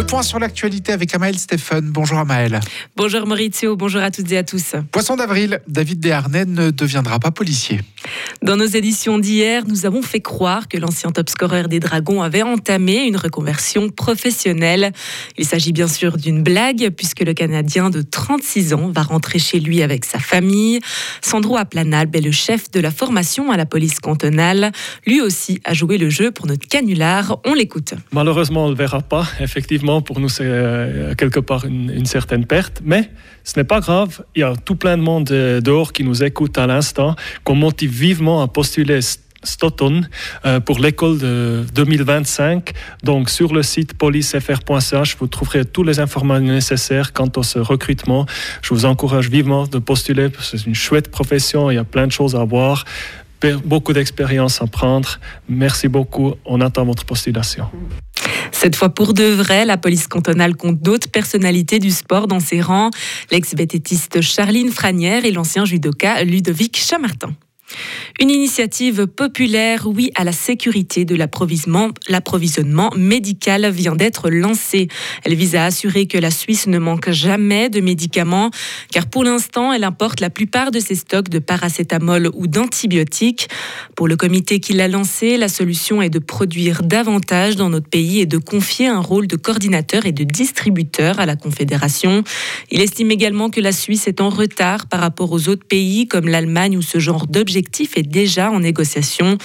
Le point sur l'actualité avec Amael Stéphane. Bonjour Amael. Bonjour Maurizio, bonjour à toutes et à tous. Poisson d'avril, David Desharnais ne deviendra pas policier. Dans nos éditions d'hier, nous avons fait croire que l'ancien top scorer des Dragons avait entamé une reconversion professionnelle. Il s'agit bien sûr d'une blague puisque le Canadien de 36 ans va rentrer chez lui avec sa famille. Sandro Aplanalbe est le chef de la formation à la police cantonale. Lui aussi a joué le jeu pour notre canular. On l'écoute. Malheureusement, on ne le verra pas. Effectivement, pour nous, c'est euh, quelque part une, certaine perte. Mais ce n'est pas grave. Il y a tout plein de monde euh, dehors qui nous écoute à l'instant, qu'on motive vivement à postuler Stoughton euh, pour l'école de 2025. Donc sur le site policefr.ch, vous trouverez toutes les informations nécessaires quant à ce recrutement. Je vous encourage vivement de postuler c'est une chouette profession, il y a plein de choses à voir, beaucoup d'expérience à prendre. Merci beaucoup, on attend votre postulation. Cette fois pour de vrai, la police cantonale compte d'autres personnalités du sport dans ses rangs, l'ex-bététiste Charline Franière et l'ancien judoka Ludovic Chamartin. Une initiative populaire, oui, à la sécurité de l'approvisionnement médical vient d'être lancée. Elle vise à assurer que la Suisse ne manque jamais de médicaments, car pour l'instant, elle importe la plupart de ses stocks de paracétamol ou d'antibiotiques. Pour le comité qui l'a lancé, la solution est de produire davantage dans notre pays et de confier un rôle de coordinateur et de distributeur à la Confédération. Il estime également que la Suisse est en retard par rapport aux autres pays comme l'Allemagne où ce genre d'objectifs est déjà en négociation.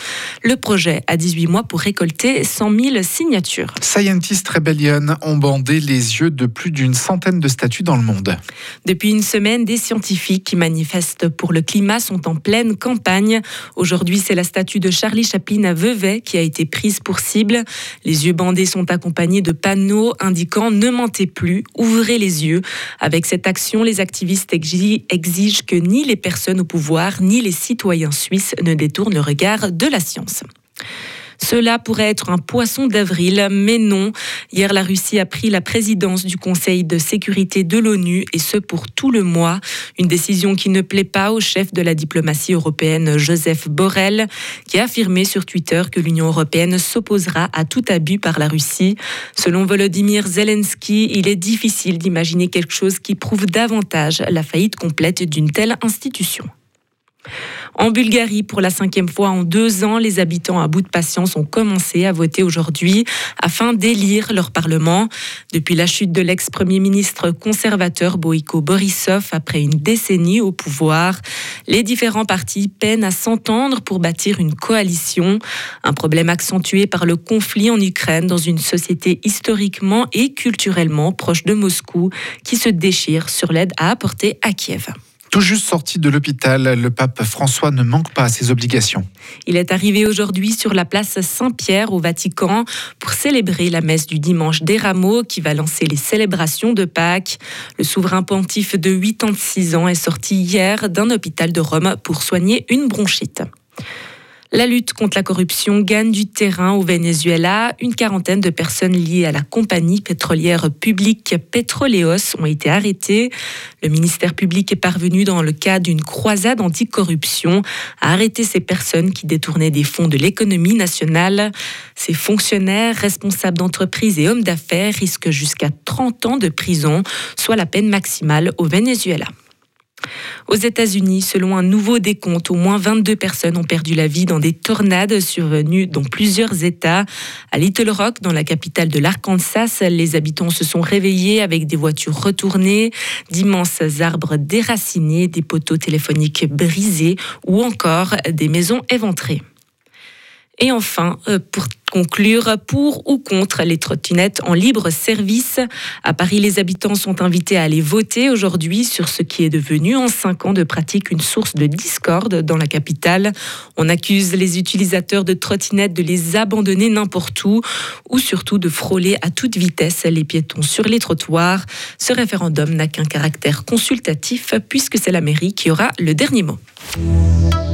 Le projet a 18 mois pour récolter 100 000 signatures. Scientist Rebellion ont bandé les yeux de plus d'une centaine de statues dans le monde. Depuis une semaine, des scientifiques qui manifestent pour le climat sont en pleine campagne. Aujourd'hui, c'est la statue de Charlie Chaplin à Vevey qui a été prise pour cible. Les yeux bandés sont accompagnés de panneaux indiquant Ne mentez plus, ouvrez les yeux. Avec cette action, les activistes exigent que ni les personnes au pouvoir ni les citoyens suisse ne détourne le regard de la science. Cela pourrait être un poisson d'avril, mais non. Hier, la Russie a pris la présidence du Conseil de sécurité de l'ONU, et ce pour tout le mois. Une décision qui ne plaît pas au chef de la diplomatie européenne, Joseph Borrell, qui a affirmé sur Twitter que l'Union européenne s'opposera à tout abus par la Russie. Selon Volodymyr Zelensky, il est difficile d'imaginer quelque chose qui prouve davantage la faillite complète d'une telle institution. En Bulgarie, pour la cinquième fois en deux ans, les habitants à bout de patience ont commencé à voter aujourd'hui afin d'élire leur parlement. Depuis la chute de l'ex-premier ministre conservateur Boïko Borisov après une décennie au pouvoir, les différents partis peinent à s'entendre pour bâtir une coalition. Un problème accentué par le conflit en Ukraine dans une société historiquement et culturellement proche de Moscou qui se déchire sur l'aide à apporter à Kiev. Tout juste sorti de l'hôpital, le pape François ne manque pas à ses obligations. Il est arrivé aujourd'hui sur la place Saint-Pierre au Vatican pour célébrer la messe du dimanche des rameaux qui va lancer les célébrations de Pâques. Le souverain pontife de 86 ans est sorti hier d'un hôpital de Rome pour soigner une bronchite. La lutte contre la corruption gagne du terrain au Venezuela. Une quarantaine de personnes liées à la compagnie pétrolière publique Petroleos ont été arrêtées. Le ministère public est parvenu, dans le cadre d'une croisade anticorruption, à arrêter ces personnes qui détournaient des fonds de l'économie nationale. Ces fonctionnaires, responsables d'entreprises et hommes d'affaires risquent jusqu'à 30 ans de prison, soit la peine maximale au Venezuela. Aux États-Unis, selon un nouveau décompte, au moins 22 personnes ont perdu la vie dans des tornades survenues dans plusieurs États. À Little Rock, dans la capitale de l'Arkansas, les habitants se sont réveillés avec des voitures retournées, d'immenses arbres déracinés, des poteaux téléphoniques brisés ou encore des maisons éventrées. Et enfin, euh, pour conclure, pour ou contre les trottinettes en libre service. À Paris, les habitants sont invités à aller voter aujourd'hui sur ce qui est devenu en cinq ans de pratique une source de discorde dans la capitale. On accuse les utilisateurs de trottinettes de les abandonner n'importe où ou surtout de frôler à toute vitesse les piétons sur les trottoirs. Ce référendum n'a qu'un caractère consultatif puisque c'est la mairie qui aura le dernier mot.